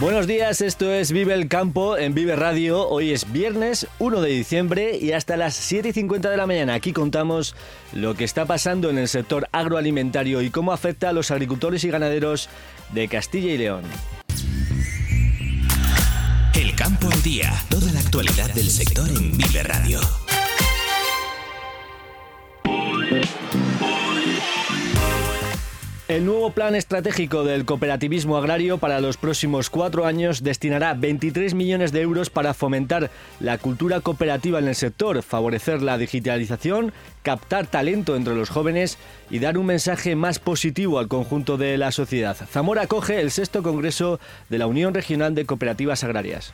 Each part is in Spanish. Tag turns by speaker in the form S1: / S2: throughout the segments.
S1: Buenos días, esto es Vive el Campo en Vive Radio. Hoy es viernes 1 de diciembre y hasta las 7 y 50 de la mañana aquí contamos lo que está pasando en el sector agroalimentario y cómo afecta a los agricultores y ganaderos de Castilla y León.
S2: El campo al día, toda la actualidad del sector en Vive Radio.
S1: El nuevo plan estratégico del cooperativismo agrario para los próximos cuatro años destinará 23 millones de euros para fomentar la cultura cooperativa en el sector, favorecer la digitalización, captar talento entre los jóvenes y dar un mensaje más positivo al conjunto de la sociedad. Zamora acoge el sexto Congreso de la Unión Regional de Cooperativas Agrarias.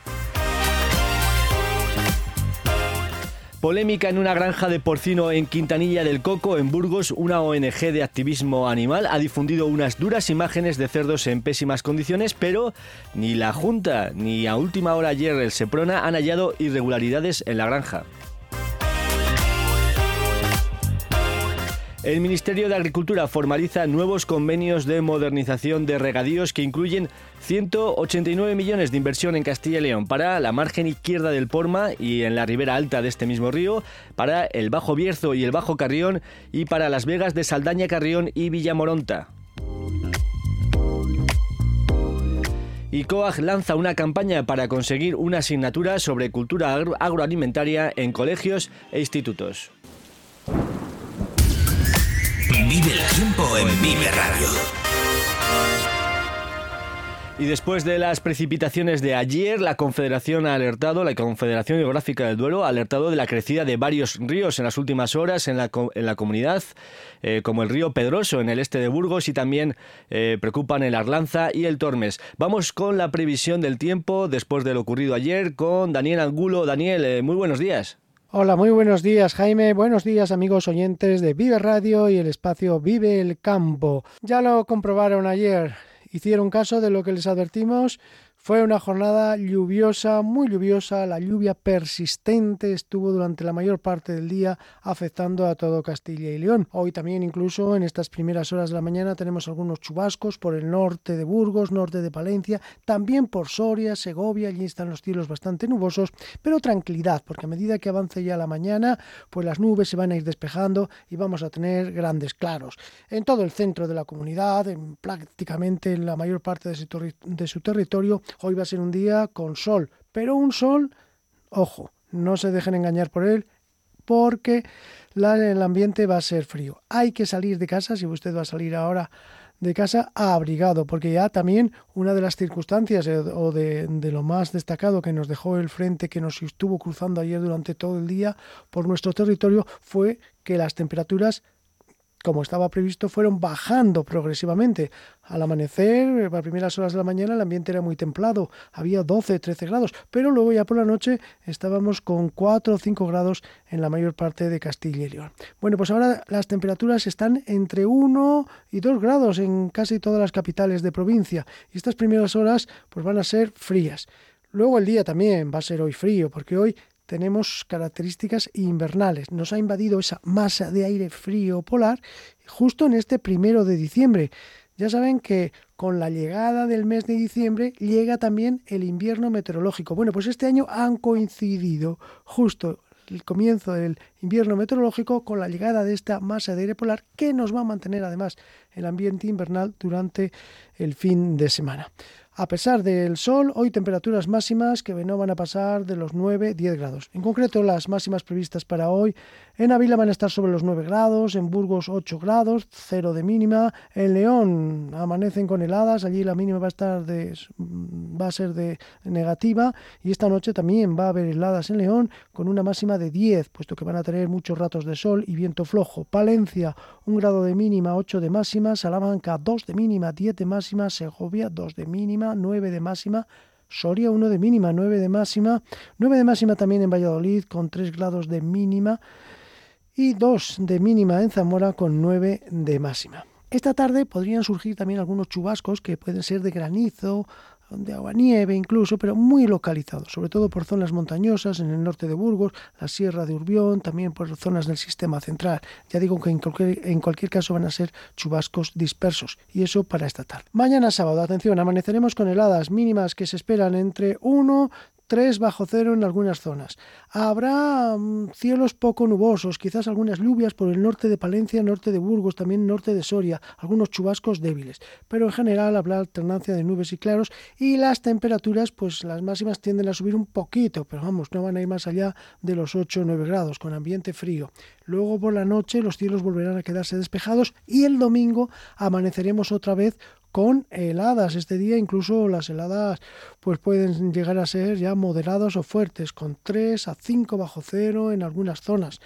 S1: Polémica en una granja de porcino en Quintanilla del Coco, en Burgos. Una ONG de activismo animal ha difundido unas duras imágenes de cerdos en pésimas condiciones, pero ni la Junta ni a última hora ayer el Seprona han hallado irregularidades en la granja. El Ministerio de Agricultura formaliza nuevos convenios de modernización de regadíos que incluyen 189 millones de inversión en Castilla y León para la margen izquierda del Porma y en la ribera alta de este mismo río, para el Bajo Bierzo y el Bajo Carrión y para las vegas de Saldaña Carrión y Villamoronta. Y COAG lanza una campaña para conseguir una asignatura sobre cultura agroalimentaria en colegios e institutos.
S2: Vive el tiempo en Vive Radio.
S1: Y después de las precipitaciones de ayer, la Confederación ha alertado, la Confederación Geográfica del Duero ha alertado de la crecida de varios ríos en las últimas horas en la, en la comunidad, eh, como el río Pedroso en el este de Burgos y también eh, preocupan el Arlanza y el Tormes. Vamos con la previsión del tiempo después de lo ocurrido ayer con Daniel Angulo. Daniel, eh, muy buenos días.
S3: Hola, muy buenos días Jaime, buenos días amigos oyentes de Vive Radio y el espacio Vive el Campo. Ya lo comprobaron ayer, hicieron caso de lo que les advertimos fue una jornada lluviosa, muy lluviosa, la lluvia persistente estuvo durante la mayor parte del día afectando a todo Castilla y León. Hoy también incluso en estas primeras horas de la mañana tenemos algunos chubascos por el norte de Burgos, norte de Palencia, también por Soria, Segovia, allí están los cielos bastante nubosos, pero tranquilidad, porque a medida que avance ya la mañana, pues las nubes se van a ir despejando y vamos a tener grandes claros. En todo el centro de la comunidad, en prácticamente en la mayor parte su, de su territorio, Hoy va a ser un día con sol, pero un sol, ojo, no se dejen engañar por él, porque el ambiente va a ser frío. Hay que salir de casa, si usted va a salir ahora de casa, abrigado, porque ya también una de las circunstancias eh, o de, de, lo más destacado que nos dejó el frente que nos estuvo cruzando ayer durante todo el día por nuestro territorio fue que las temperaturas como estaba previsto, fueron bajando progresivamente. Al amanecer, a primeras horas de la mañana, el ambiente era muy templado, había 12, 13 grados, pero luego ya por la noche estábamos con 4 o 5 grados en la mayor parte de Castilla y León. Bueno, pues ahora las temperaturas están entre 1 y 2 grados en casi todas las capitales de provincia y estas primeras horas pues van a ser frías. Luego el día también va a ser hoy frío, porque hoy tenemos características invernales. Nos ha invadido esa masa de aire frío polar justo en este primero de diciembre. Ya saben que con la llegada del mes de diciembre llega también el invierno meteorológico. Bueno, pues este año han coincidido justo el comienzo del invierno meteorológico con la llegada de esta masa de aire polar que nos va a mantener además el ambiente invernal durante el fin de semana. A pesar del sol, hoy temperaturas máximas que no van a pasar de los 9-10 grados. En concreto, las máximas previstas para hoy en Avila van a estar sobre los 9 grados, en Burgos 8 grados, 0 de mínima. En León amanecen con heladas, allí la mínima va a estar de va a ser de negativa. Y esta noche también va a haber heladas en León con una máxima de 10, puesto que van a tener muchos ratos de sol y viento flojo. Palencia 1 grado de mínima, 8 de máxima, Salamanca 2 de mínima, 10 de máxima, Segovia 2 de mínima, 9 de máxima, Soria 1 de mínima, 9 de máxima, 9 de máxima también en Valladolid con 3 grados de mínima y 2 de mínima en Zamora con 9 de máxima. Esta tarde podrían surgir también algunos chubascos que pueden ser de granizo, de agua nieve incluso, pero muy localizados, sobre todo por zonas montañosas en el norte de Burgos, la Sierra de Urbión, también por zonas del sistema central. Ya digo que en cualquier, caso van a ser chubascos dispersos y eso para esta tarde. Mañana sábado, atención, amaneceremos con heladas mínimas que se esperan entre 1 3 bajo cero en algunas zonas. Habrá mm, cielos poco nubosos, quizás algunas lluvias por el norte de Palencia, norte de Burgos, también norte de Soria, algunos chubascos débiles, pero en general habrá alternancia de nubes y claros y las temperaturas, pues las máximas tienden a subir un poquito, pero vamos, no van a ir más allá de los 8 o 9 grados, con ambiente frío. Luego por la noche los cielos volverán a quedarse despejados y el domingo amaneceremos otra vez con heladas. Este día incluso las heladas pues pueden llegar a ser ya moderadas o fuertes, con 3 a 5 bajo cero en algunas zonas.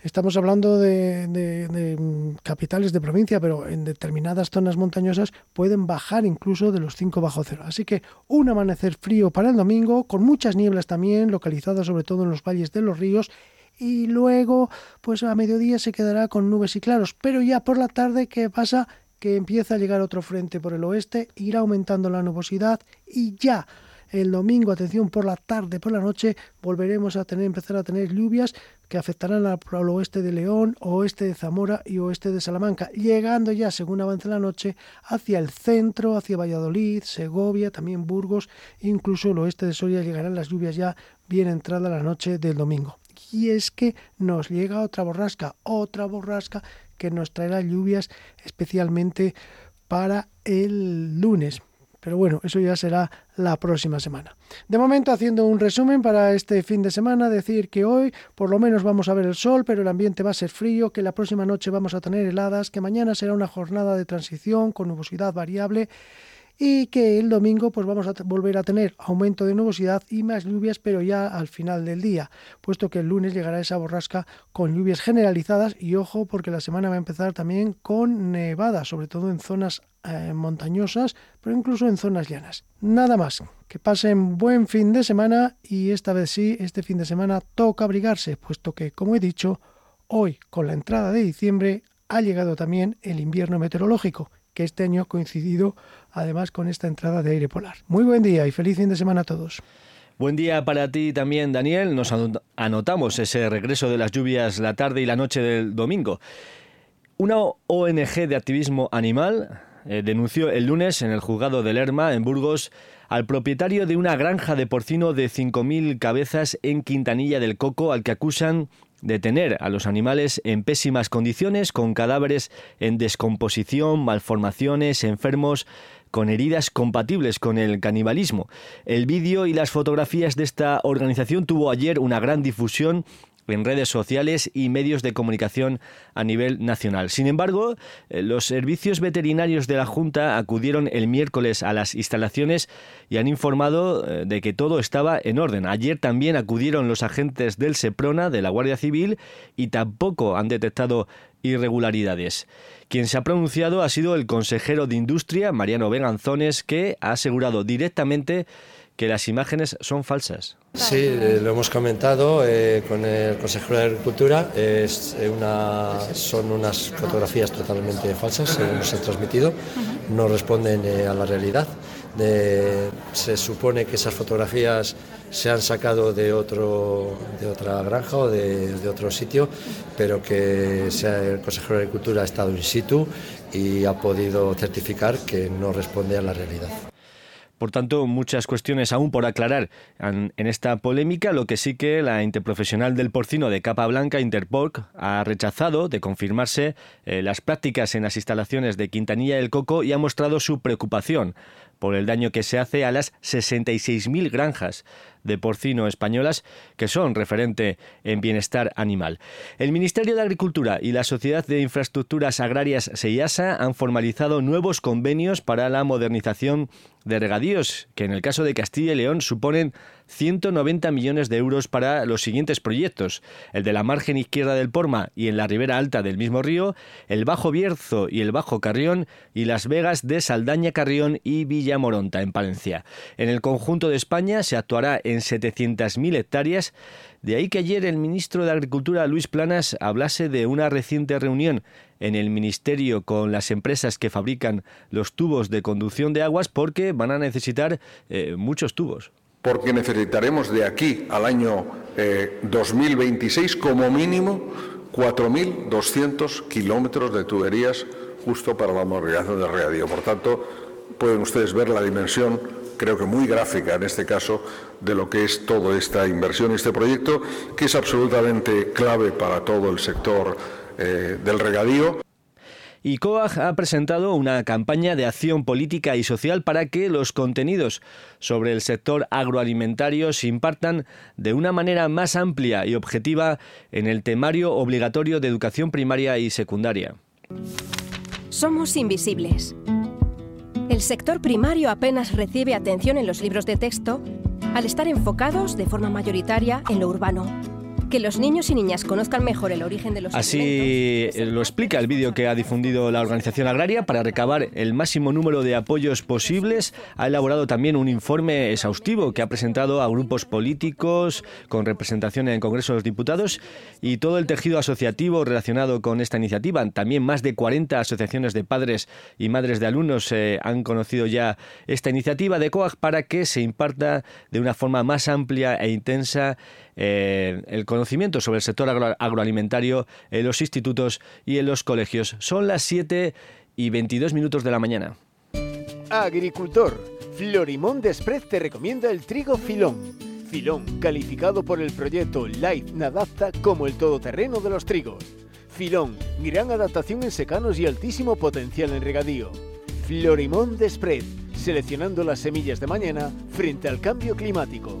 S3: Estamos hablando de, mm, capitales de provincia, pero en determinadas zonas montañosas pueden bajar incluso de los 5 bajo cero. Así que un amanecer frío para el domingo, con muchas nieblas también, localizadas sobre todo en los valles de los ríos, y luego pues a mediodía se quedará con nubes y claros, pero ya por la tarde, ¿qué pasa? Que empieza a llegar otro frente por el oeste, irá aumentando la nubosidad y ya el domingo, atención, por la tarde, por la noche, volveremos a tener, empezar a tener lluvias que afectarán al, oeste de León, oeste de Zamora y oeste de Salamanca, llegando ya, según avance la noche, hacia el centro, hacia Valladolid, Segovia, también Burgos, incluso el oeste de Soria llegarán las lluvias ya bien entrada la noche del domingo. Y es que nos llega otra borrasca, otra borrasca que nos traerá lluvias especialmente para el lunes. Pero bueno, eso ya será la próxima semana. De momento, haciendo un resumen para este fin de semana, decir que hoy por lo menos vamos a ver el sol, pero el ambiente va a ser frío, que la próxima noche vamos a tener heladas, que mañana será una jornada de transición con nubosidad variable y que el domingo pues vamos a volver a tener aumento de nubosidad y más lluvias, pero ya al final del día, puesto que el lunes llegará esa borrasca con lluvias generalizadas y ojo porque la semana va a empezar también con nevada, sobre todo en zonas eh, montañosas, pero incluso en zonas llanas. Nada más, que pasen buen fin de semana y esta vez sí, este fin de semana toca abrigarse, puesto que, como he dicho, hoy con la entrada de diciembre ha llegado también el invierno meteorológico que este año ha coincidido además con esta entrada de aire polar. Muy buen día y feliz fin de semana a todos.
S1: Buen día para ti también, Daniel. Nos anotamos ese regreso de las lluvias la tarde y la noche del domingo. Una ONG de activismo animal eh, denunció el lunes en el juzgado de Lerma, en Burgos, al propietario de una granja de porcino de 5.000 cabezas en Quintanilla del Coco, al que acusan detener a los animales en pésimas condiciones, con cadáveres en descomposición, malformaciones, enfermos, con heridas compatibles con el canibalismo. El vídeo y las fotografías de esta organización tuvo ayer una gran difusión en redes sociales y medios de comunicación a nivel nacional. Sin embargo, eh, los servicios veterinarios de la Junta acudieron el miércoles a las instalaciones y han informado eh, de que todo estaba en orden. Ayer también acudieron los agentes del SEPRONA, de la Guardia Civil, y tampoco han detectado irregularidades. Quien se ha pronunciado ha sido el consejero de Industria, Mariano Beganzones, que ha asegurado directamente que las imágenes son falsas.
S4: Sí, eh, lo hemos comentado eh, con el consejero de Agricultura. Es eh, una, son unas fotografías totalmente falsas, según nos han transmitido. No responden a la realidad. se supone que esas fotografías se han sacado de, otro, de otra granja o de, de otro sitio, pero que el consejero de Agricultura ha estado in situ y ha podido certificar que no responde a la realidad.
S1: Por tanto, muchas cuestiones aún por aclarar. En, esta polémica, lo que sí que la interprofesional del porcino de capa blanca, Interporc, ha rechazado de confirmarse eh, las prácticas en las instalaciones de Quintanilla del Coco y ha mostrado su preocupación por el daño que se hace a las 66.000 granjas de porcino españolas que son referente en bienestar animal. El Ministerio de Agricultura y la Sociedad de Infraestructuras Agrarias SEIASA han formalizado nuevos convenios para la modernización de regadíos, que en el caso de Castilla y León suponen 190 millones de euros para los siguientes proyectos, el de la margen izquierda del Porma y en la ribera alta del mismo río, el Bajo Bierzo y el Bajo Carrión y las Vegas de Saldaña Carrión y Villamoronta en Palencia. En el conjunto de España se actuará en 700.000 hectáreas, de ahí que ayer el ministro de Agricultura Luis Planas hablase de una reciente reunión en el Ministerio con las empresas que fabrican los tubos de conducción de aguas porque van a necesitar eh, muchos tubos.
S5: Porque necesitaremos de aquí al año 2026 eh, como mínimo 4.200 kilómetros de tuberías justo para la modernización del regadío. Por tanto, pueden ustedes ver la dimensión creo que muy gráfica en este caso de lo que es toda esta inversión y este proyecto, que es absolutamente clave para todo el sector eh, del regadío.
S1: Y COAG ha presentado una campaña de acción política y social para que los contenidos sobre el sector agroalimentario se impartan de una manera más amplia y objetiva en el temario obligatorio de educación primaria y secundaria.
S6: Somos invisibles. El sector primario apenas recibe atención en los libros de texto al estar enfocados de forma mayoritaria en lo urbano que los niños y niñas conozcan mejor el origen de los
S1: Así lo explica el vídeo que ha difundido la organización agraria para recabar el máximo número de apoyos posibles. Ha elaborado también un informe exhaustivo que ha presentado a grupos políticos con representación en el Congreso de los Diputados y todo el tejido asociativo relacionado con esta iniciativa. También más de 40 asociaciones de padres y madres de alumnos eh, han conocido ya esta iniciativa de COAG para que se imparta de una forma más amplia e intensa eh, el conocimiento sobre el sector agroalimentario en los institutos y en los colegios. Son las 7 y 22 minutos de la mañana.
S7: Agricultor, Florimón Desprez te recomienda el trigo filón. Filón, calificado por el proyecto Life Nadapta como el todoterreno de los trigos. Filón, gran adaptación en secanos y altísimo potencial en regadío. Florimón Desprez, seleccionando las semillas de mañana frente al cambio climático.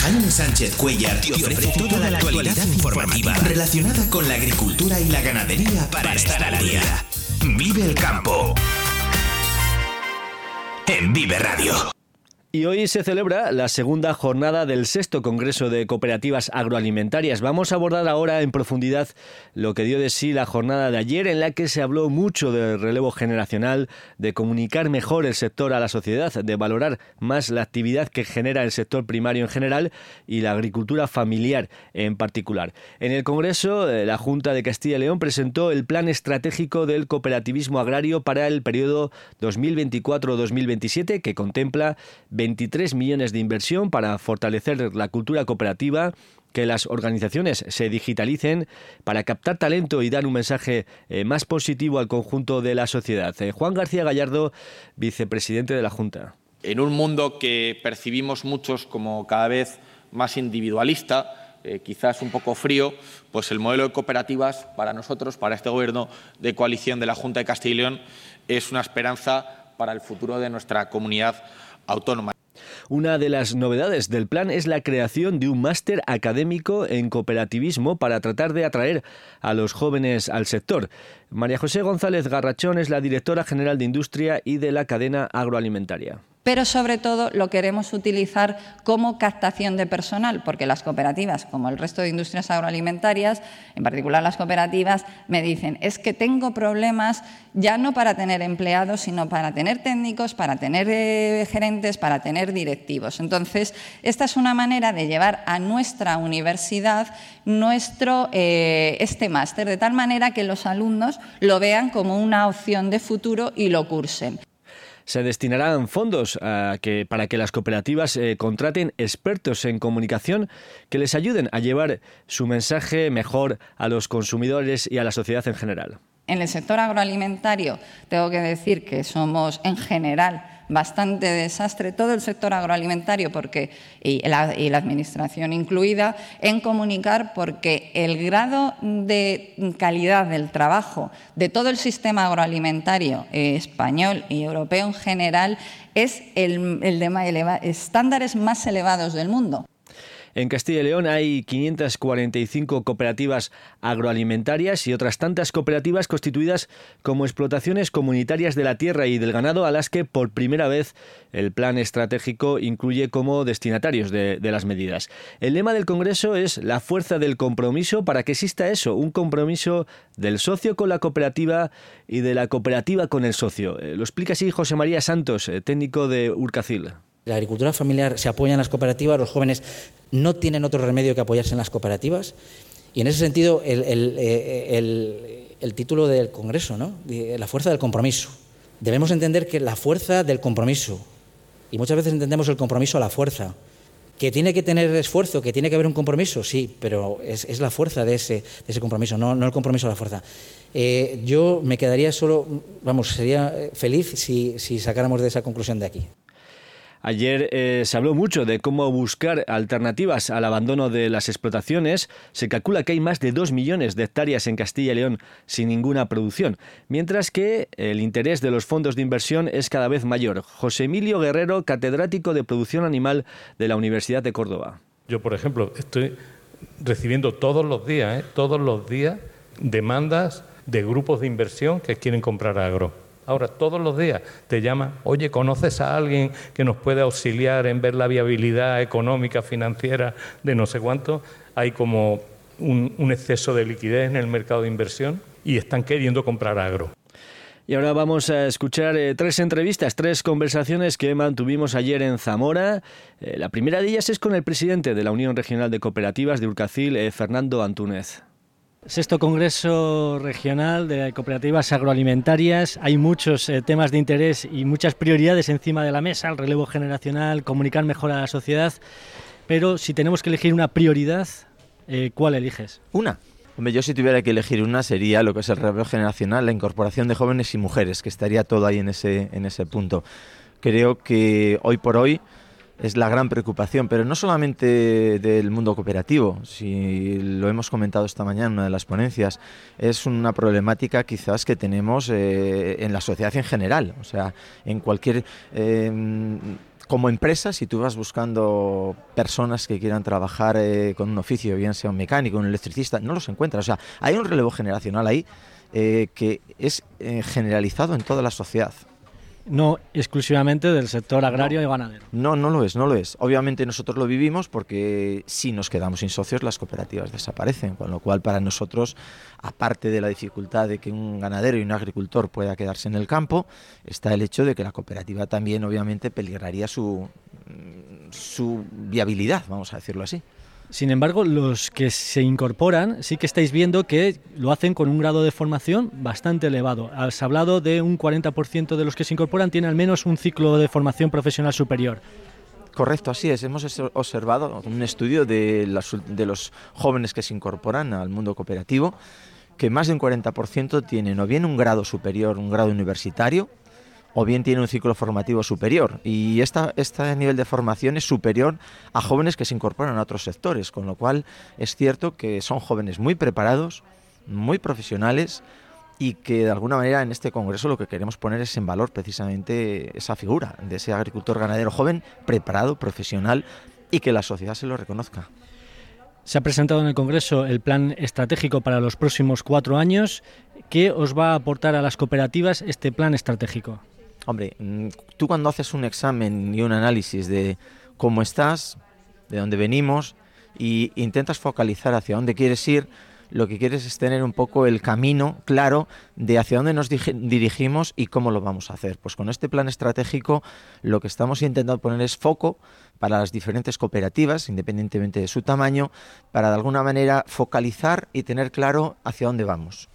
S2: Jaime Sánchez Cuellar te ofrece toda la actualidad informativa relacionada con la agricultura y la ganadería para estar al día. Vive el campo. En Vive Radio.
S1: Y hoy se celebra la segunda jornada del sexto Congreso de Cooperativas Agroalimentarias. Vamos a abordar ahora en profundidad lo que dio de sí la jornada de ayer, en la que se habló mucho del relevo generacional, de comunicar mejor el sector a la sociedad, de valorar más la actividad que genera el sector primario en general y la agricultura familiar en particular. En el Congreso, eh, la Junta de Castilla y León presentó el Plan Estratégico del Cooperativismo Agrario para el periodo 2024-2027, que contempla 23 millones de inversión para fortalecer la cultura cooperativa, que las organizaciones se digitalicen para captar talento y dar un mensaje eh, más positivo al conjunto de la sociedad. Eh, Juan García Gallardo, vicepresidente de la Junta.
S8: En un mundo que percibimos muchos como cada vez más individualista, eh, quizás un poco frío, pues el modelo de cooperativas para nosotros, para este gobierno de coalición de la Junta de Castilla y León, es una esperanza para el futuro de nuestra comunidad autónoma.
S1: Una de las novedades del plan es la creación de un máster académico en cooperativismo para tratar de atraer a los jóvenes al sector. María José González Garrachón es la directora general de Industria y de la cadena agroalimentaria
S9: pero sobre todo lo queremos utilizar como captación de personal, porque las cooperativas, como el resto de industrias agroalimentarias, en particular las cooperativas, me dicen, es que tengo problemas ya no para tener empleados, sino para tener técnicos, para tener eh, gerentes, para tener directivos. Entonces, esta es una manera de llevar a nuestra universidad nuestro, eh, este máster, de tal manera que los alumnos lo vean como una opción de futuro y lo cursen.
S1: Se destinarán fondos que, para que las cooperativas eh, contraten expertos en comunicación que les ayuden a llevar su mensaje mejor a los consumidores y a la sociedad en general.
S9: En el sector agroalimentario tengo que decir que somos en general bastante desastre todo el sector agroalimentario porque y la, administración incluida en comunicar porque el grado de calidad del trabajo de todo el sistema agroalimentario eh, español y europeo en general es el, el de estándares más elevados del mundo.
S1: En Castilla y León hay 545 cooperativas agroalimentarias y otras tantas cooperativas constituidas como explotaciones comunitarias de la tierra y del ganado a las que por primera vez el plan estratégico incluye como destinatarios de, las medidas. El lema del Congreso es la fuerza del compromiso para que exista eso, un compromiso del socio con la cooperativa y de la cooperativa con el socio. Eh, lo explica así José María Santos, eh, técnico de Urcacil.
S10: La agricultura familiar se apoya en las cooperativas, los jóvenes no tienen otro remedio que apoyarse en las cooperativas. Y en ese sentido, el, eh, título del Congreso, ¿no? la fuerza del compromiso. Debemos entender que la fuerza del compromiso, y muchas veces entendemos el compromiso a la fuerza, que tiene que tener esfuerzo, que tiene que haber un compromiso, sí, pero es, la fuerza de ese, compromiso, no, el compromiso a la fuerza. Eh, yo me quedaría solo, vamos, sería feliz si sacáramos de esa conclusión de aquí.
S1: Ayer eh, se habló mucho de cómo buscar alternativas al abandono de las explotaciones. Se calcula que hay más de dos millones de hectáreas en Castilla y León sin ninguna producción, mientras que el interés de los fondos de inversión es cada vez mayor. José Emilio Guerrero, catedrático de producción animal de la Universidad de Córdoba.
S11: Yo, por ejemplo, estoy recibiendo todos los días, ¿eh? todos los días, demandas de grupos de inversión que quieren comprar agro Ahora, todos los días te llama, oye, ¿conoces a alguien que nos puede auxiliar en ver la viabilidad económica, financiera de no sé cuánto? Hay como un, exceso de liquidez en el mercado de inversión y están queriendo comprar agro.
S1: Y ahora vamos a escuchar eh, tres entrevistas, tres conversaciones que mantuvimos ayer en Zamora. Eh, la primera de ellas es con el presidente de la Unión Regional de Cooperativas de Urcacil, eh, Fernando Antúnez.
S12: Sexto Congreso Regional de Cooperativas Agroalimentarias. Hay muchos eh, temas de interés y muchas prioridades encima de la mesa, el relevo generacional, comunicar mejor a la sociedad. Pero si tenemos que elegir una prioridad, eh, ¿cuál eliges?
S13: Una. Hombre, yo si tuviera que elegir una sería lo que es el relevo generacional, la incorporación de jóvenes y mujeres, que estaría todo ahí en ese, en ese punto. Creo que hoy por hoy es la gran preocupación, pero no solamente del mundo cooperativo, si lo hemos comentado esta mañana en una de las ponencias, es una problemática quizás que tenemos eh, en la sociedad en general, o sea, en cualquier... Em, como empresa, si tú vas buscando personas que quieran trabajar eh, con un oficio, bien sea un mecánico, un electricista, no los encuentras. O sea, hay un relevo generacional ahí eh, que es generalizado en toda la sociedad
S12: no exclusivamente del sector agrario y ganadero.
S13: No, no lo es, no lo es. Obviamente nosotros lo vivimos porque si nos quedamos sin socios las cooperativas desaparecen, con lo cual para nosotros, aparte de la dificultad de que un ganadero y un agricultor pueda quedarse en el campo, está el hecho de que la cooperativa también obviamente peligraría su, su viabilidad, vamos a decirlo así.
S12: Sin embargo, los que se incorporan sí que estáis viendo que lo hacen con un grado de formación bastante elevado. Has hablado de un 40% de los que se incorporan tiene al menos un ciclo de formación profesional superior.
S13: Correcto, así es. Hemos observado un estudio de, de los jóvenes que se incorporan al mundo cooperativo que más de un 40% tienen o bien un grado superior, un grado universitario, o bien tiene un ciclo formativo superior. Y esta, este nivel de formación es superior a jóvenes que se incorporan a otros sectores, con lo cual es cierto que son jóvenes muy preparados, muy profesionales y que de alguna manera en este congreso lo que queremos poner es en valor precisamente esa figura de ese agricultor ganadero joven, preparado, profesional y que la sociedad se lo reconozca.
S12: Se ha presentado en el Congreso el plan estratégico para los próximos cuatro años. ¿Qué os va a aportar a las cooperativas este plan estratégico?
S13: Hombre, mm, tú cuando haces un examen y un análisis de cómo estás, de dónde venimos, y intentas focalizar hacia dónde quieres ir, lo que quieres es tener un poco el camino claro de hacia dónde nos dirigimos y cómo lo vamos a hacer. Pues con este plan estratégico lo que estamos intentando poner es foco para las diferentes cooperativas, independientemente de su tamaño, para de alguna manera focalizar y tener claro hacia dónde vamos.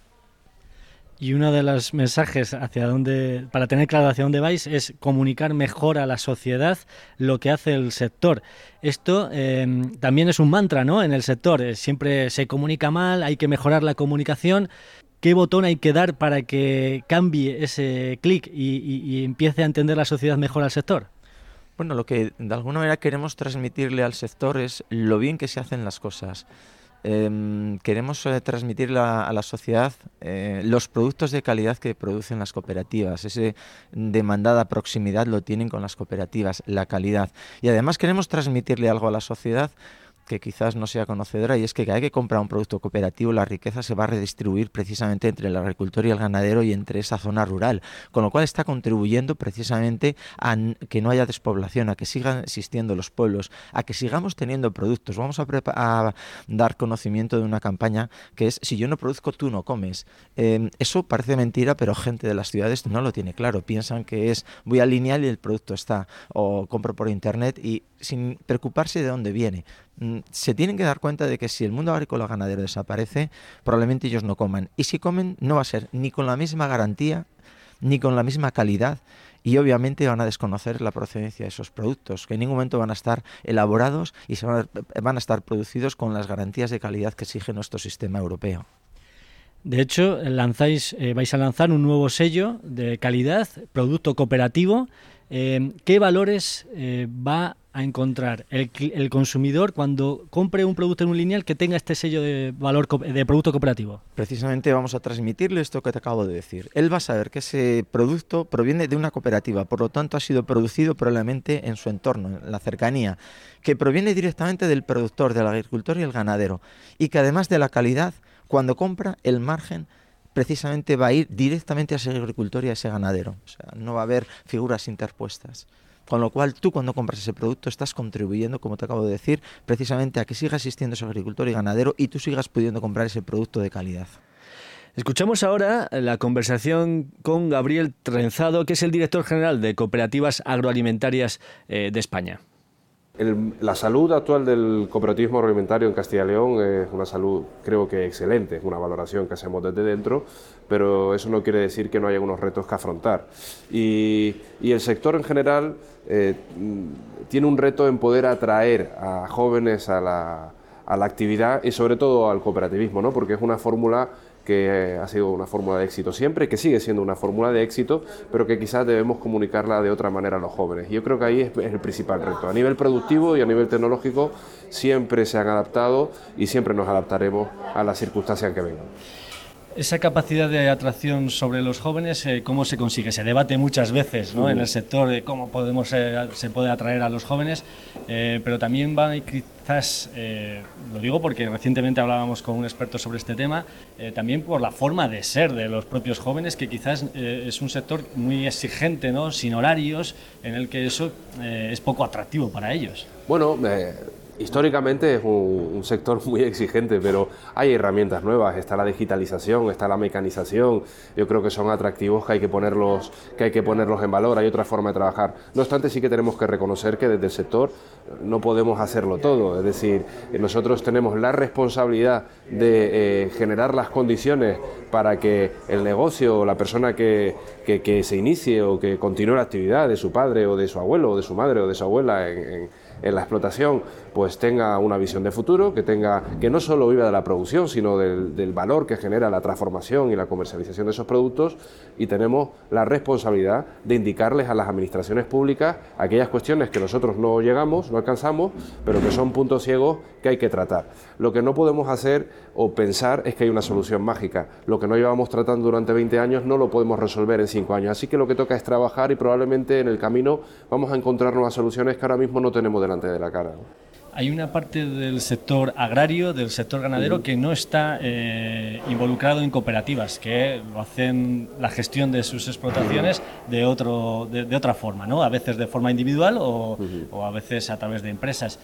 S12: Y uno de los mensajes hacia dónde, para tener claro hacia dónde vais es comunicar mejor a la sociedad lo que hace el sector. Esto em, también es un mantra, ¿no? En el sector eh, siempre se comunica mal, hay que mejorar la comunicación. ¿Qué botón hay que dar para que cambie ese clic y, y empiece a entender la sociedad mejor al sector?
S13: Bueno, lo que de alguna manera queremos transmitirle al sector es lo bien que se hacen las cosas. Em, queremos eh, transmitir a la sociedad eh, los productos de calidad que producen las cooperativas. Esa demandada proximidad lo tienen con las cooperativas, la calidad. Y además queremos transmitirle algo a la sociedad que quizás no sea conocedora y es que hay que comprar un producto cooperativo, la riqueza se va a redistribuir precisamente entre el agricultor y el ganadero y entre esa zona rural, con lo cual está contribuyendo precisamente a que no haya despoblación, a que sigan existiendo los pueblos, a que sigamos teniendo productos. Vamos a, dar conocimiento de una campaña que es si yo no produzco, tú no comes. Em, eso parece mentira, pero gente de las ciudades no lo tiene claro. Piensan que es voy a lineal y el producto está, o compro por internet y sin preocuparse de dónde viene. Mm, se tienen que dar cuenta de que si el mundo agrícola ganadero desaparece, probablemente ellos no coman. Y si comen, no va a ser ni con la misma garantía, ni con la misma calidad. Y obviamente van a desconocer la procedencia de esos productos, que en ningún momento van a estar elaborados y se van, a, estar producidos con las garantías de calidad que exige nuestro sistema europeo.
S12: De hecho, lanzáis, eh, vais a lanzar un nuevo sello de calidad, producto cooperativo. Eh, ¿Qué valores eh, va a encontrar el, consumidor cuando compre un producto en un lineal que tenga este sello de valor de producto cooperativo?
S13: Precisamente vamos a transmitirle esto que te acabo de decir. Él va a saber que ese producto proviene de una cooperativa, por lo tanto ha sido producido probablemente en su entorno, en la cercanía, que proviene directamente del productor, del agricultor y el ganadero, y que además de la calidad, cuando compra el margen precisamente va a ir directamente a ese agricultor y a ese ganadero. O sea, no va a haber figuras interpuestas. Con lo cual tú cuando compras ese producto estás contribuyendo, como te acabo de decir, precisamente a que siga existiendo ese agricultor y ganadero y tú sigas pudiendo comprar ese producto de calidad.
S1: Escuchamos ahora la conversación con Gabriel Trenzado, que es el director general de Cooperativas Agroalimentarias eh, de España
S14: la salud actual del cooperativismo agroalimentario en Castilla y León es una salud, creo que excelente, es una valoración que hacemos desde dentro, pero eso no quiere decir que no haya unos retos que afrontar. Y, el sector en general eh, tiene un reto en poder atraer a jóvenes a la, a la actividad y sobre todo al cooperativismo, ¿no? porque es una fórmula que ha sido una fórmula de éxito siempre, que sigue siendo una fórmula de éxito, pero que quizás debemos comunicarla de otra manera a los jóvenes. Y yo creo que ahí es, el principal reto. A nivel productivo y a nivel tecnológico siempre se han adaptado y siempre nos adaptaremos a las circunstancias que vengan.
S12: Esa capacidad de atracción sobre los jóvenes, eh, ¿cómo se consigue? Se debate muchas veces ¿no? en el sector de cómo podemos, eh, se puede atraer a los jóvenes, eh, pero también va quizás, lo digo porque recientemente hablábamos con un experto sobre este tema, también por la forma de ser de los propios jóvenes, que quizás es un sector muy exigente, ¿no? sin horarios, en el que eso es poco atractivo para ellos.
S14: Bueno, Históricamente es un, sector muy exigente, pero hay herramientas nuevas, está la digitalización, está la mecanización, yo creo que son atractivos que hay que ponerlos, que hay que ponerlos en valor, hay otra forma de trabajar. No obstante, sí que tenemos que reconocer que desde el sector no podemos hacerlo todo, es decir, nosotros tenemos la responsabilidad de eh, generar las condiciones para que el negocio o la persona que, que, se inicie o que continúe la actividad de su padre o de su abuelo o de su madre o de su abuela en en la explotación pues tenga una visión de futuro, que tenga que no solo viva de la producción, sino del, valor que genera la transformación y la comercialización de esos productos y tenemos la responsabilidad de indicarles a las administraciones públicas aquellas cuestiones que nosotros no llegamos, no alcanzamos, pero que son puntos ciegos que hay que tratar. Lo que no podemos hacer o pensar es que hay una solución mágica. Lo que no llevamos tratando durante 20 años no lo podemos resolver en 5 años. Así que lo que toca es trabajar y probablemente en el camino vamos a encontrar nuevas soluciones que ahora mismo no tenemos delante de la cara.
S12: Hay una parte del sector agrario, del sector ganadero, que no está eh, involucrado en cooperativas, que lo hacen la gestión de sus explotaciones de, otro, de, otra forma, ¿no? a veces de forma individual o, a veces a través de empresas.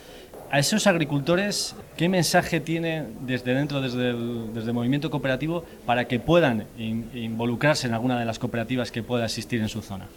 S12: A esos agricultores, ¿qué mensaje tiene desde dentro, desde el, desde el movimiento cooperativo, para que puedan involucrarse en alguna de las cooperativas que pueda existir en su zona?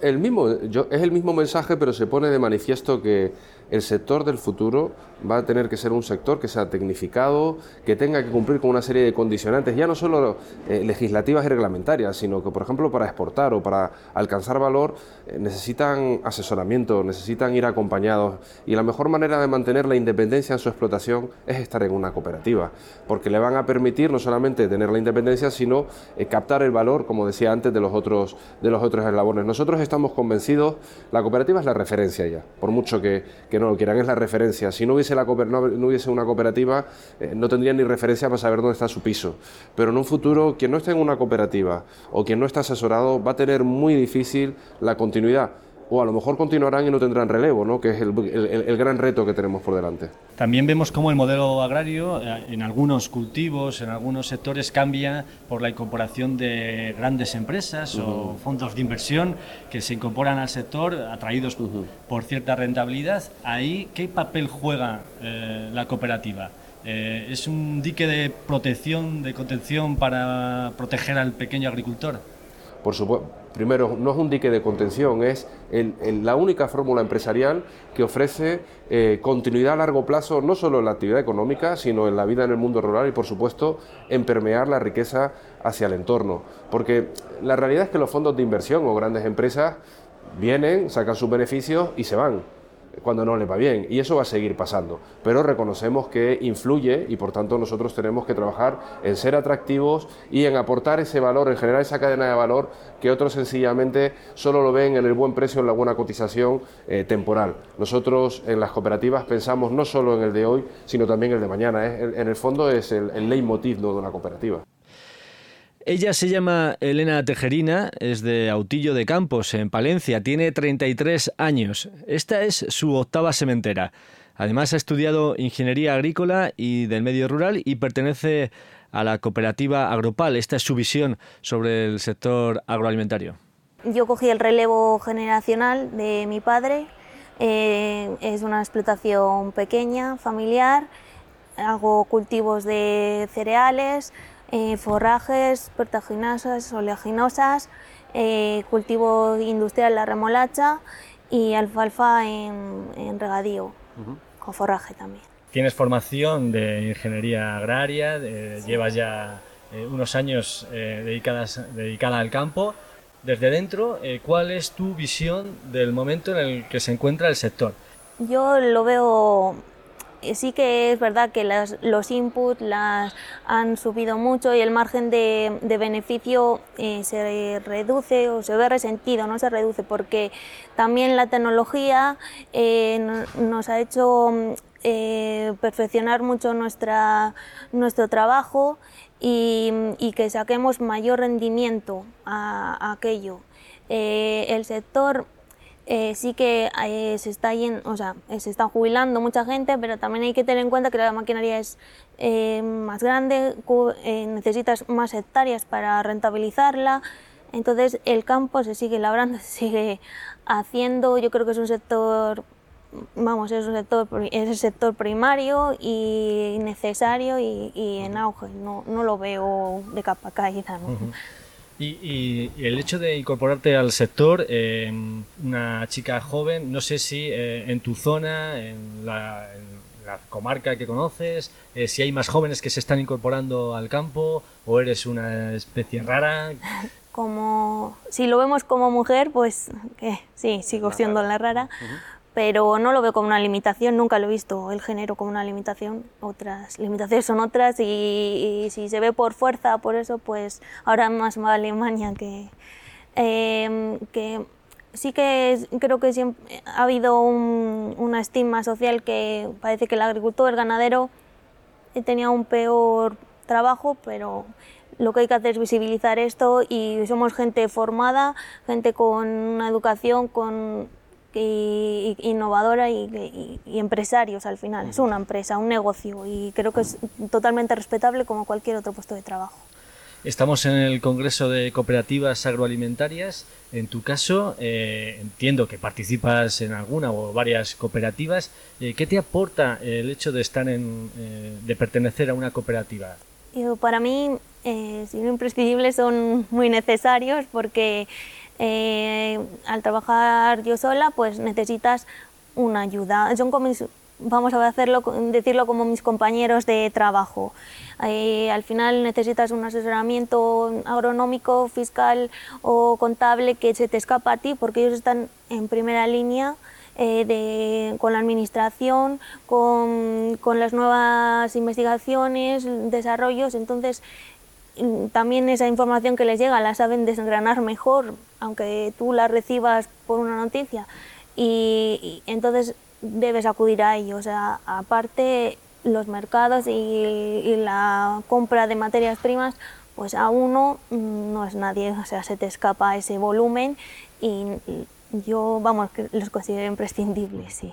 S14: El mismo, yo, es el mismo mensaje, pero se pone de manifiesto que el sector del futuro va a tener que ser un sector que sea tecnificado, que tenga que cumplir con una serie de condicionantes, ya no solo eh, legislativas y reglamentarias, sino que, por ejemplo, para exportar o para alcanzar valor eh, necesitan asesoramiento, necesitan ir acompañados y la mejor manera de mantener la independencia en su explotación es estar en una cooperativa, porque le van a permitir no solamente tener la independencia, sino eh, captar el valor, como decía antes, de los otros de los otros eslabones. Nosotros estamos convencidos, la cooperativa es la referencia ya, por mucho que, que no lo quieran, es la referencia. Si no hubiese la no, hubiese una cooperativa, eh, no tendría ni referencia para saber dónde está su piso. Pero en un futuro, quien no esté en una cooperativa o quien no está asesorado va a tener muy difícil la continuidad o a lo mejor continuarán y no tendrán relevo, ¿no? que es el, gran reto que tenemos por delante.
S12: También vemos cómo el modelo agrario eh, en algunos cultivos, en algunos sectores, cambia por la incorporación de grandes empresas o fondos de inversión que se incorporan al sector atraídos por cierta rentabilidad. Ahí, ¿qué papel juega eh, la cooperativa? Eh, ¿Es un dique de protección, de contención para proteger al pequeño agricultor?
S14: Por supuesto primero, no es un dique de contención, es la única fórmula empresarial que ofrece eh, continuidad a largo plazo, no solo en la actividad económica, sino en la vida en el mundo rural y, por supuesto, en permear la riqueza hacia el entorno. Porque la realidad es que los fondos de inversión o grandes empresas vienen, sacan sus beneficios y se van cuando no le va bien. Y eso va a seguir pasando. Pero reconocemos que influye y por tanto nosotros tenemos que trabajar en ser atractivos y en aportar ese valor, en generar esa cadena de valor que otros sencillamente solo lo ven en el buen precio, en la buena cotización eh, temporal. Nosotros en las cooperativas pensamos no solo en el de hoy, sino también el de mañana. ¿eh? En el fondo es el, el leitmotiv de una cooperativa.
S1: Ella se llama Elena Tejerina, es de Autillo de Campos, en Palencia, tiene 33 años. Esta es su octava sementera. Además ha estudiado ingeniería agrícola y del medio rural y pertenece a la cooperativa Agropal. Esta es su visión sobre el sector agroalimentario.
S15: Yo cogí el relevo generacional de mi padre. Eh, es una explotación pequeña, familiar. Hago cultivos de cereales, eh, forrajes, proteaginosas, oleaginosas, eh, cultivo industrial la remolacha y alfalfa en, regadío, con forraje también.
S12: Tienes formación de ingeniería agraria, llevas ya eh, unos años dedicadas, dedicada al campo. Desde dentro, ¿cuál es tu visión del momento en el que se encuentra el sector?
S15: Yo lo veo sí que es verdad que los inputs las han subido mucho y el margen de, beneficio eh, se reduce o se ve resentido, no se reduce, porque también la tecnología eh, nos ha hecho perfeccionar mucho nuestra, nuestro trabajo y, que saquemos mayor rendimiento a, aquello. el sector eh, sí que eh, se está o sea, eh, se está jubilando mucha gente, pero también hay que tener en cuenta que la maquinaria es más grande, necesitas más hectáreas para rentabilizarla, entonces el campo se sigue labrando, se sigue haciendo, yo creo que es un sector vamos, es un sector, es el sector primario y necesario y, en auge, no, no, lo veo de capa caída. ¿no?
S12: Y, el hecho de incorporarte al sector, eh, una chica joven, no sé si eh, en tu zona, en la, comarca que conoces, eh, si hay más jóvenes que se están incorporando al campo o eres una especie rara.
S15: Como si lo vemos como mujer, pues que sí, sigo siendo la rara pero no lo veo como una limitación, nunca lo he visto el género como una limitación, otras limitaciones son otras y, si se ve por fuerza, por eso, pues ahora más va Alemania que, em, que sí que creo que siempre ha habido una estima social que parece que el agricultor, el ganadero, tenía un peor trabajo, pero lo que hay que hacer es visibilizar esto y somos gente formada, gente con una educación, con y, innovadora y, empresarios al final. Es una empresa, un negocio y creo que es totalmente respetable como cualquier otro puesto de trabajo.
S12: Estamos en el Congreso de Cooperativas Agroalimentarias. En tu caso, eh, entiendo que participas en alguna o varias cooperativas. Eh, ¿Qué te aporta el hecho de estar en, eh, de pertenecer a una cooperativa?
S15: para mí, eh, si no imprescindibles, son muy necesarios porque eh, al trabajar yo sola, pues necesitas una ayuda. Son como vamos a hacerlo, decirlo como mis compañeros de trabajo. Eh, al final necesitas un asesoramiento agronómico, fiscal o contable que se te escapa a ti porque ellos están en primera línea eh, con la administración, con, con, las nuevas investigaciones, desarrollos, entonces también esa información que les llega la saben desgranar mejor, aunque tú la recibas por una noticia. Y, entonces debes acudir a ellos. aparte, los mercados y, y, la compra de materias primas, pues a uno mm, no es nadie, o sea, se te escapa ese volumen y yo, vamos, los considero imprescindibles, sí.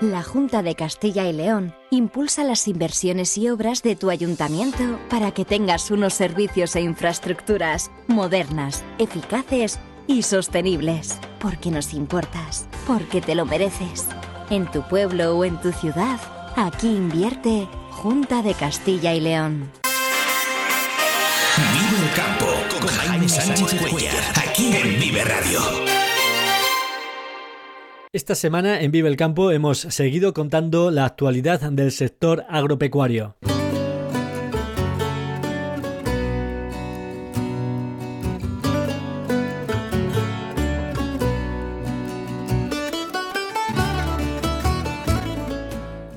S16: La Junta de Castilla y León impulsa las inversiones y obras de tu ayuntamiento para que tengas unos servicios e infraestructuras modernas, eficaces y sostenibles. Porque nos importas, porque te lo mereces. En tu pueblo o en tu ciudad, aquí invierte Junta de Castilla y León.
S2: Vive el campo con Jaime Sánchez Cuellar, aquí en Vive Radio.
S12: Esta semana en Vive el Campo hemos seguido contando la actualidad del sector agropecuario.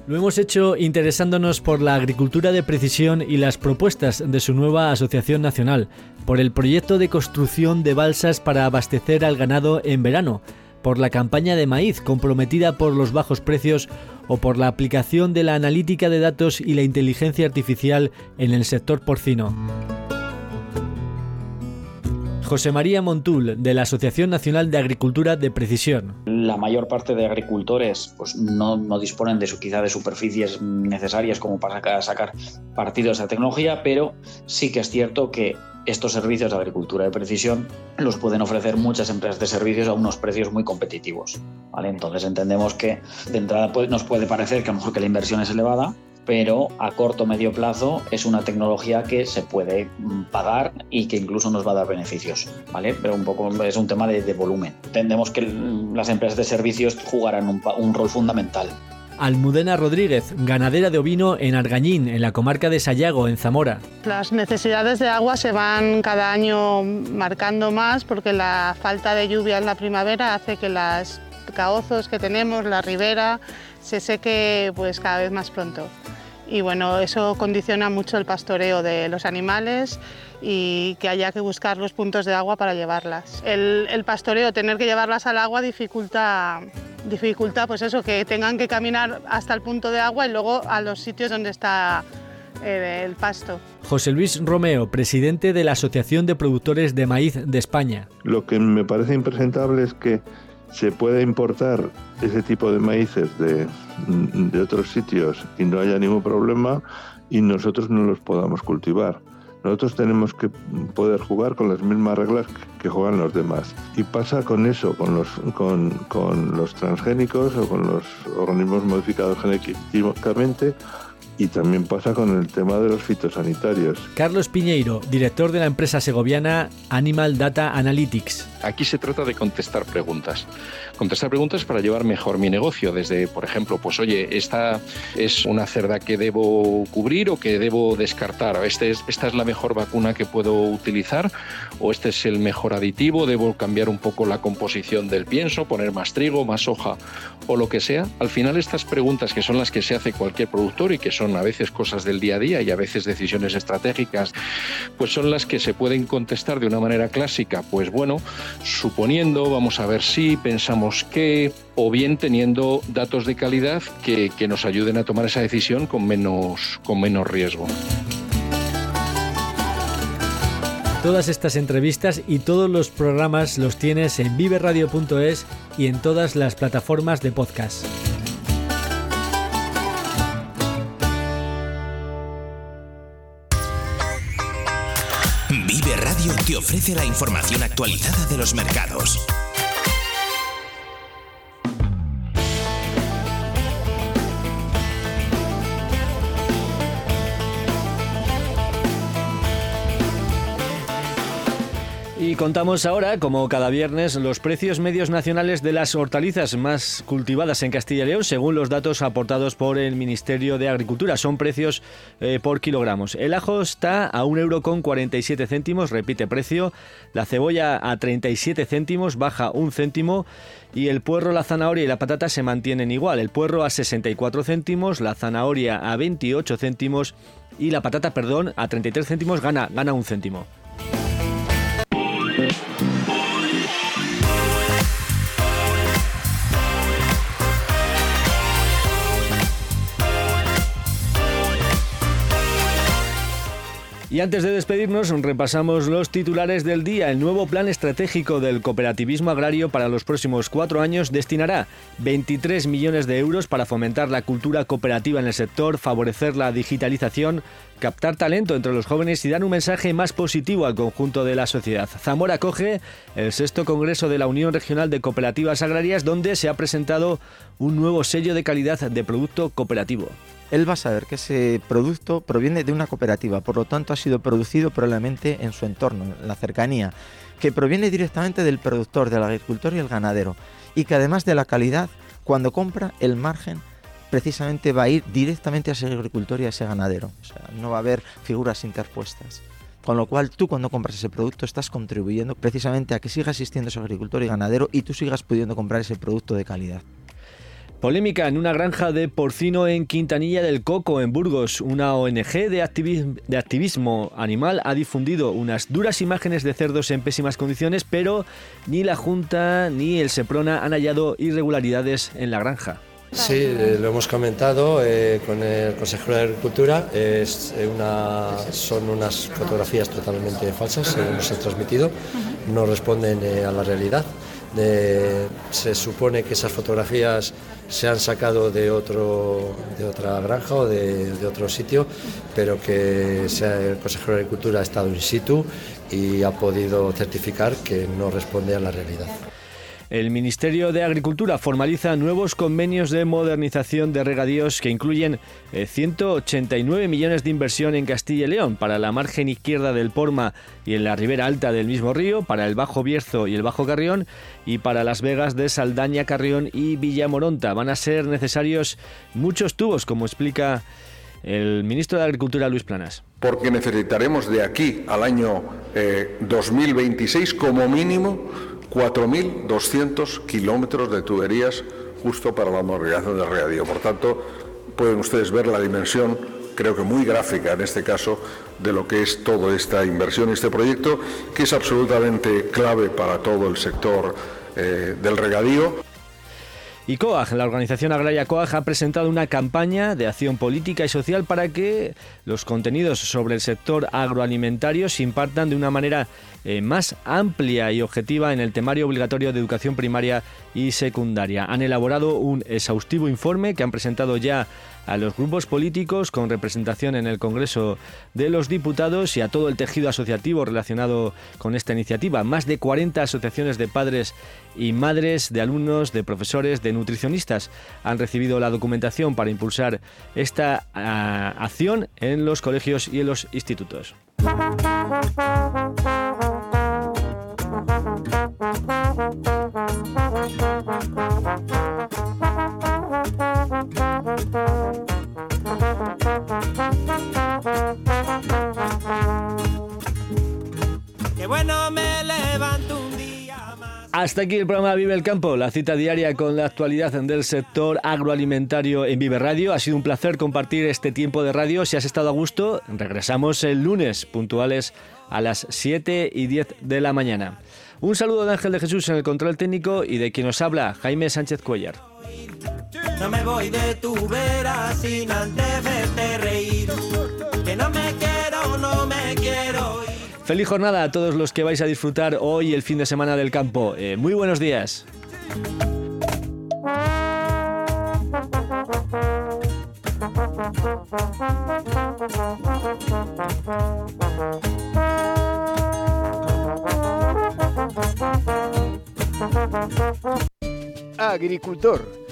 S12: Lo hemos hecho interesándonos por la agricultura de precisión y las propuestas de su nueva asociación nacional, por el proyecto de construcción de balsas para abastecer al ganado en verano, por la campaña de maíz comprometida por los bajos precios o por la aplicación de la analítica de datos y la inteligencia artificial en el sector porcino. José María Montul, de la Asociación Nacional de Agricultura de Precisión.
S17: La mayor parte de agricultores pues, no, disponen de quizá de superficies necesarias como para sacar partido de esa tecnología, pero sí que es cierto que estos servicios de agricultura de precisión los pueden ofrecer muchas empresas de servicios a unos precios muy competitivos. ¿vale? Entonces entendemos que de entrada nos puede parecer que a lo mejor que la inversión es elevada, pero a corto o medio plazo es una tecnología que se puede mm, pagar y que incluso nos va a dar beneficios, ¿vale? Pero un poco es un tema de, volumen. Entendemos que las empresas de servicios jugarán un rol fundamental
S12: Almudena Rodríguez, ganadera de ovino en Argañín, en la comarca de Sayago, en Zamora.
S18: Las necesidades de agua se van cada año marcando más porque la falta de lluvia en la primavera hace que los caozos que tenemos, la ribera, se seque pues cada vez más pronto. Y bueno, eso condiciona mucho el pastoreo de los animales y que haya que buscar los puntos de agua para llevarlas. El, el pastoreo, tener que llevarlas al agua dificulta dificultad pues eso, que tengan que caminar hasta el punto de agua y luego a los sitios donde está eh, el pasto.
S12: José Luis Romeo, presidente de la Asociación de Productores de Maíz de España.
S19: Lo que me parece impresentable es que se pueda importar ese tipo de maíces de, de otros sitios y no haya ningún problema y nosotros no los podamos cultivar. Nosotros tenemos que poder jugar con las mismas reglas que juegan los demás. Y pasa con eso, con los, con, con los transgénicos o con los organismos modificados genéticamente y también pasa con el tema de los fitosanitarios.
S12: Carlos Piñeiro, director de la empresa segoviana Animal Data Analytics.
S20: Aquí se trata de contestar preguntas. Contestar preguntas para llevar mejor mi negocio, desde, por ejemplo, pues oye, esta es una cerda que debo cubrir o que debo descartar, este es, esta es la mejor vacuna que puedo utilizar o este es el mejor aditivo, debo cambiar un poco la composición del pienso, poner más trigo, más hoja o lo que sea. Al final estas preguntas que son las que se hace cualquier productor y que son a veces cosas del día a día y a veces decisiones estratégicas, pues son las que se pueden contestar de una manera clásica. Pues bueno, suponiendo, vamos a ver si, pensamos que, o bien teniendo datos de calidad que, que nos ayuden a tomar esa decisión con menos, con menos riesgo.
S12: Todas estas entrevistas y todos los programas los tienes en viveradio.es y en todas las plataformas de podcast.
S2: Vive Radio te ofrece la información actualizada de los mercados.
S1: Y contamos ahora, como cada viernes, los precios medios nacionales de las hortalizas más cultivadas en Castilla y León, según los datos aportados por el Ministerio de Agricultura. Son precios eh, por kilogramos. El ajo está a 1,47 euro con 47 céntimos, repite precio. La cebolla a 37 céntimos, baja un céntimo. Y el puerro, la zanahoria y la patata se mantienen igual. El puerro a 64 céntimos, la zanahoria a 28 céntimos y la patata, perdón, a 33 céntimos gana, gana un céntimo. Y antes de despedirnos, repasamos los titulares del día. El nuevo plan estratégico del cooperativismo agrario para los próximos cuatro años destinará 23 millones de euros para fomentar la cultura cooperativa en el sector, favorecer la digitalización, captar talento entre los jóvenes y dar un mensaje más positivo al conjunto de la sociedad. Zamora acoge el sexto Congreso de la Unión Regional de Cooperativas Agrarias, donde se ha presentado un nuevo sello de calidad de producto cooperativo
S13: él va a saber que ese producto proviene de una cooperativa, por lo tanto ha sido producido probablemente en su entorno, en la cercanía, que proviene directamente del productor, del agricultor y el ganadero, y que además de la calidad, cuando compra el margen precisamente va a ir directamente a ese agricultor y a ese ganadero, o sea, no va a haber figuras interpuestas. Con lo cual tú cuando compras ese producto estás contribuyendo precisamente a que siga existiendo ese agricultor y ganadero y tú sigas pudiendo comprar ese producto de calidad.
S1: Polémica en una granja de porcino en Quintanilla del Coco, en Burgos. Una ONG de, activismo, animal ha difundido unas duras imágenes de cerdos en pésimas condiciones, pero ni la Junta ni el Seprona han hallado irregularidades en la granja.
S4: Sí, eh, lo hemos comentado eh, con el consejero de Agricultura. Es eh, una, son unas fotografías totalmente falsas, según nos han transmitido. No responden a la realidad. Se supone que esas fotografías se han sacado de, otro, de otra granja o de, otro sitio, pero que el consejero de Agricultura ha estado in situ y ha podido certificar que no responde a la realidad.
S1: El Ministerio de Agricultura formaliza nuevos convenios de modernización de regadíos que incluyen 189 eh, millones de inversión en Castilla y León para la margen izquierda del Porma y en la ribera alta del mismo río, para el Bajo Bierzo y el Bajo Carrión y para las vegas de Saldaña, Carrión y Villamoronta. Van a ser necesarios muchos tubos, como explica el ministro de Agricultura Luis Planas.
S5: Porque necesitaremos de aquí al año 2026 eh, como mínimo 4.200 kilómetros de tuberías justo para la modernización del regadío. Por tanto, pueden ustedes ver la dimensión, creo que muy gráfica en este caso, de lo que es toda esta inversión este proyecto, que es absolutamente clave para todo el sector eh, del regadío.
S1: Y COAG, la organización agraria COAG, ha presentado una campaña de acción política y social para que los contenidos sobre el sector agroalimentario se impartan de una manera eh, más amplia y objetiva en el temario obligatorio de educación primaria y secundaria. Han elaborado un exhaustivo informe que han presentado ya a los grupos políticos con representación en el Congreso de los Diputados y a todo el tejido asociativo relacionado con esta iniciativa. Más de 40 asociaciones de padres y madres, de alumnos, de profesores, de nutricionistas han recibido la documentación para impulsar esta ah, acción en los colegios y en los institutos. Hasta aquí el programa Vive el Campo, la cita diaria con la actualidad del sector agroalimentario en Vive Radio. Ha sido un placer compartir este tiempo de radio. Si has estado a gusto, regresamos el lunes, puntuales a las 7 y 10 de la mañana. Un saludo de Ángel de Jesús en el control técnico y de quien nos habla, Jaime Sánchez Cuellar.
S21: No me voy de tu vera sin antes verte reír. Que no me quiero, no me quiero ir.
S1: Feliz jornada a todos los que vais a disfrutar hoy el fin de semana del campo. Eh, muy buenos días.
S4: Agricultor,